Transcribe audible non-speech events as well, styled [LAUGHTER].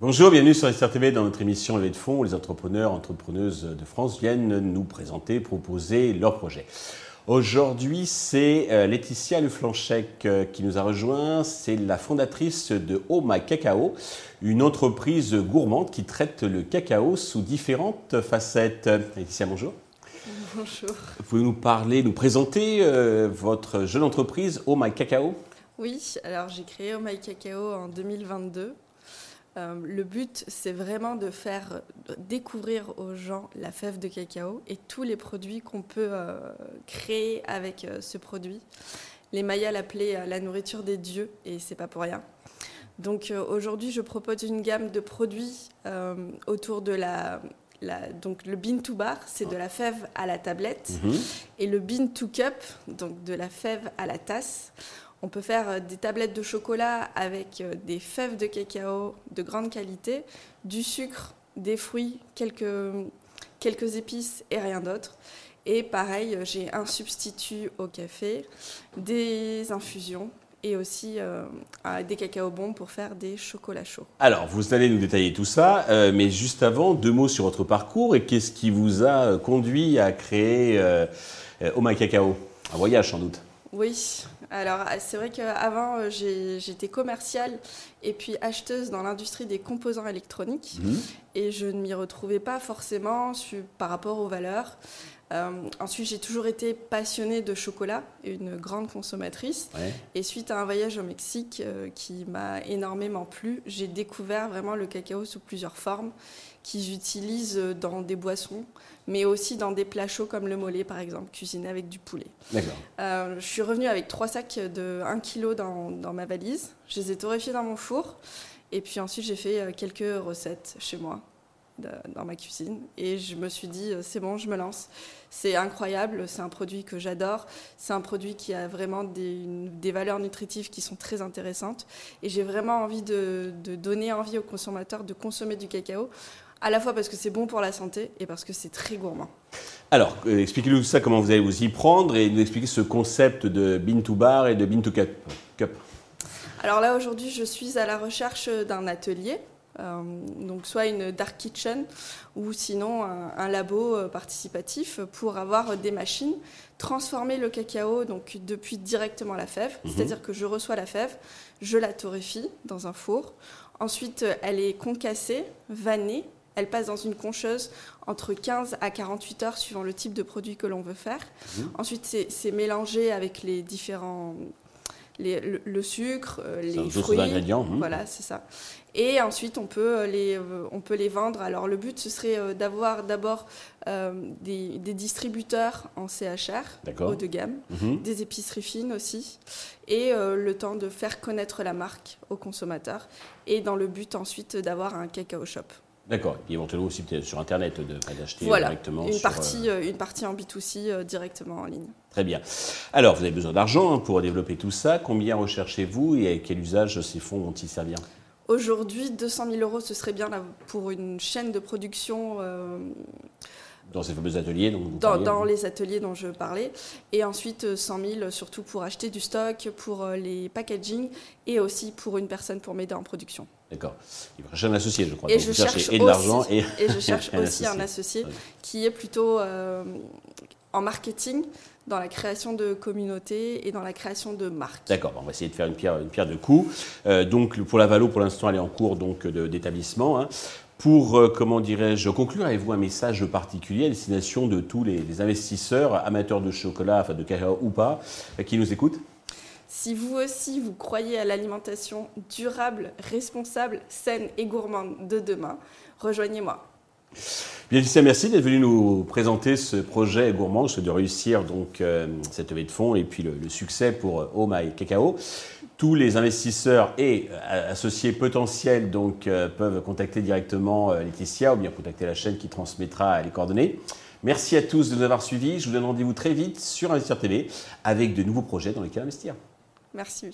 Bonjour, bienvenue sur SR TV dans notre émission Levée de fonds où les entrepreneurs, entrepreneuses de France viennent nous présenter, proposer leurs projets. Aujourd'hui, c'est euh, Laetitia Leflanchec euh, qui nous a rejoint. C'est la fondatrice de Oh My Cacao, une entreprise gourmande qui traite le cacao sous différentes facettes. Laetitia, bonjour. Bonjour. Vous nous parler, nous présenter euh, votre jeune entreprise Oh My Cacao? Oui, alors j'ai créé Oh My Cacao en 2022 euh, le but, c'est vraiment de faire découvrir aux gens la fève de cacao et tous les produits qu'on peut euh, créer avec ce produit. Les Mayas l'appelaient la nourriture des dieux et c'est pas pour rien. Donc aujourd'hui, je propose une gamme de produits autour de la, donc le bean to bar, c'est de la fève à la tablette, mhm. et le bean to cup, donc de la fève à la tasse. On peut faire euh, des tablettes de chocolat avec euh, des fèves de cacao de grande qualité, du sucre, des fruits, quelques, quelques épices et rien d'autre. Et pareil, euh, j'ai un substitut au café, des infusions et aussi des cacao bons pour faire des chocolats chauds. Alors, vous allez nous détailler tout ça, mais juste avant, deux mots sur votre parcours et qu'est-ce qui vous a conduit à créer Oh My Cacao? Un voyage sans doute. Oui, alors c'est vrai qu'avant euh, j'étais commerciale et puis acheteuse dans l'industrie des composants électroniques mhm. et je ne m'y retrouvais pas forcément par rapport aux valeurs. Euh, ensuite, j'ai toujours été passionnée de chocolat, une grande consommatrice. Et suite à un voyage au Mexique euh, qui m'a énormément plu, j'ai découvert vraiment le cacao sous plusieurs formes qu'ils utilisent dans des boissons, mais aussi dans des plats chauds comme le mollet, par exemple, cuisiné avec du poulet. Euh, je suis revenue avec trois sacs de 1 kg dans, dans, ma valise. Je les ai torréfiés dans mon four. Et puis ensuite, j'ai fait quelques recettes chez moi dans ma cuisine. Et je me suis dit, euh, c'est bon, je me lance. C'est incroyable, c'est un produit que j'adore. C'est un produit qui a vraiment des, des, valeurs nutritives qui sont très intéressantes. Et j'ai vraiment envie de, de, donner envie aux consommateurs de consommer du cacao, à la fois parce que c'est bon pour la santé et parce que c'est très gourmand. Alors, euh, expliquez-nous ça, comment vous allez vous y prendre et nous expliquer ce concept de bean to bar et de bean to cup. Alors là, aujourd'hui, je suis à la recherche d'un atelier donc soit une dark kitchen ou sinon un, labo euh, participatif pour avoir des machines, transformer le cacao donc depuis directement la fève, mhm. c'est-à-dire que je reçois la fève, je la torréfie dans un four, ensuite elle est concassée, vannée, elle passe dans une concheuse entre 15 à 48 heures suivant le type de produit que l'on veut faire. Mhm. Ensuite, c'est mélangé avec les différents le, sucre, euh, les fruits. ingrédients. Hein. Voilà, c'est ça. Et ensuite, on peut euh, les, euh, on peut les vendre. Alors, le but, ce serait d'avoir d'abord des, distributeurs en CHR, haut de gamme, mhm. des épiceries fines aussi, et le temps de faire connaître la marque aux consommateurs, et dans le but ensuite d'avoir un cacao shop. D'accord. Et éventuellement aussi sur Internet, d'acheter voilà. directement. Une, partie, euh, une partie en B2C euh, directement en ligne. Très bien. Alors, vous avez besoin d'argent hein, pour développer tout ça. Combien recherchez-vous et à quel usage ces fonds vont-ils servir? Aujourd'hui, 200 000 euros, ce serait bien pour une chaîne de production. Euh, dans ces fameux ateliers dont vous dans, dans, les ateliers dont je parlais. Et ensuite, 100 000 surtout pour acheter du stock, pour les packaging et aussi pour une personne pour m'aider en production. D'accord. Il va chercher un associé, je crois. Et je cherche et de l'argent et... et... je [LAUGHS] cherche aussi un associé qui est plutôt euh, en marketing, dans la création de communautés et dans la création de marques. D'accord. on va essayer de faire une pierre, une pierre de coups. Euh, donc pour la Valo, pour l'instant, elle est en cours donc d'établissement. Hein. Pour, euh, comment dirais-je, conclure, avez-vous un message particulier à destination de tous les, les investisseurs, amateurs de chocolat, enfin de cacao ou pas, qui nous écoutent? Si vous aussi, vous croyez à l'alimentation durable, responsable, saine et gourmande de demain, rejoignez-moi. Bien, merci d'être venu nous présenter ce projet gourmand, de réussir donc euh, cette levée de fonds et puis le, succès pour euh, Oh Cacao. Tous les investisseurs et euh, associés potentiels donc peuvent contacter directement Laetitia ou bien contacter la chaîne qui transmettra les coordonnées. Merci à tous de nous avoir suivis. Je vous donne rendez-vous très vite sur Investir TV avec de nouveaux projets dans lesquels investir. Merci.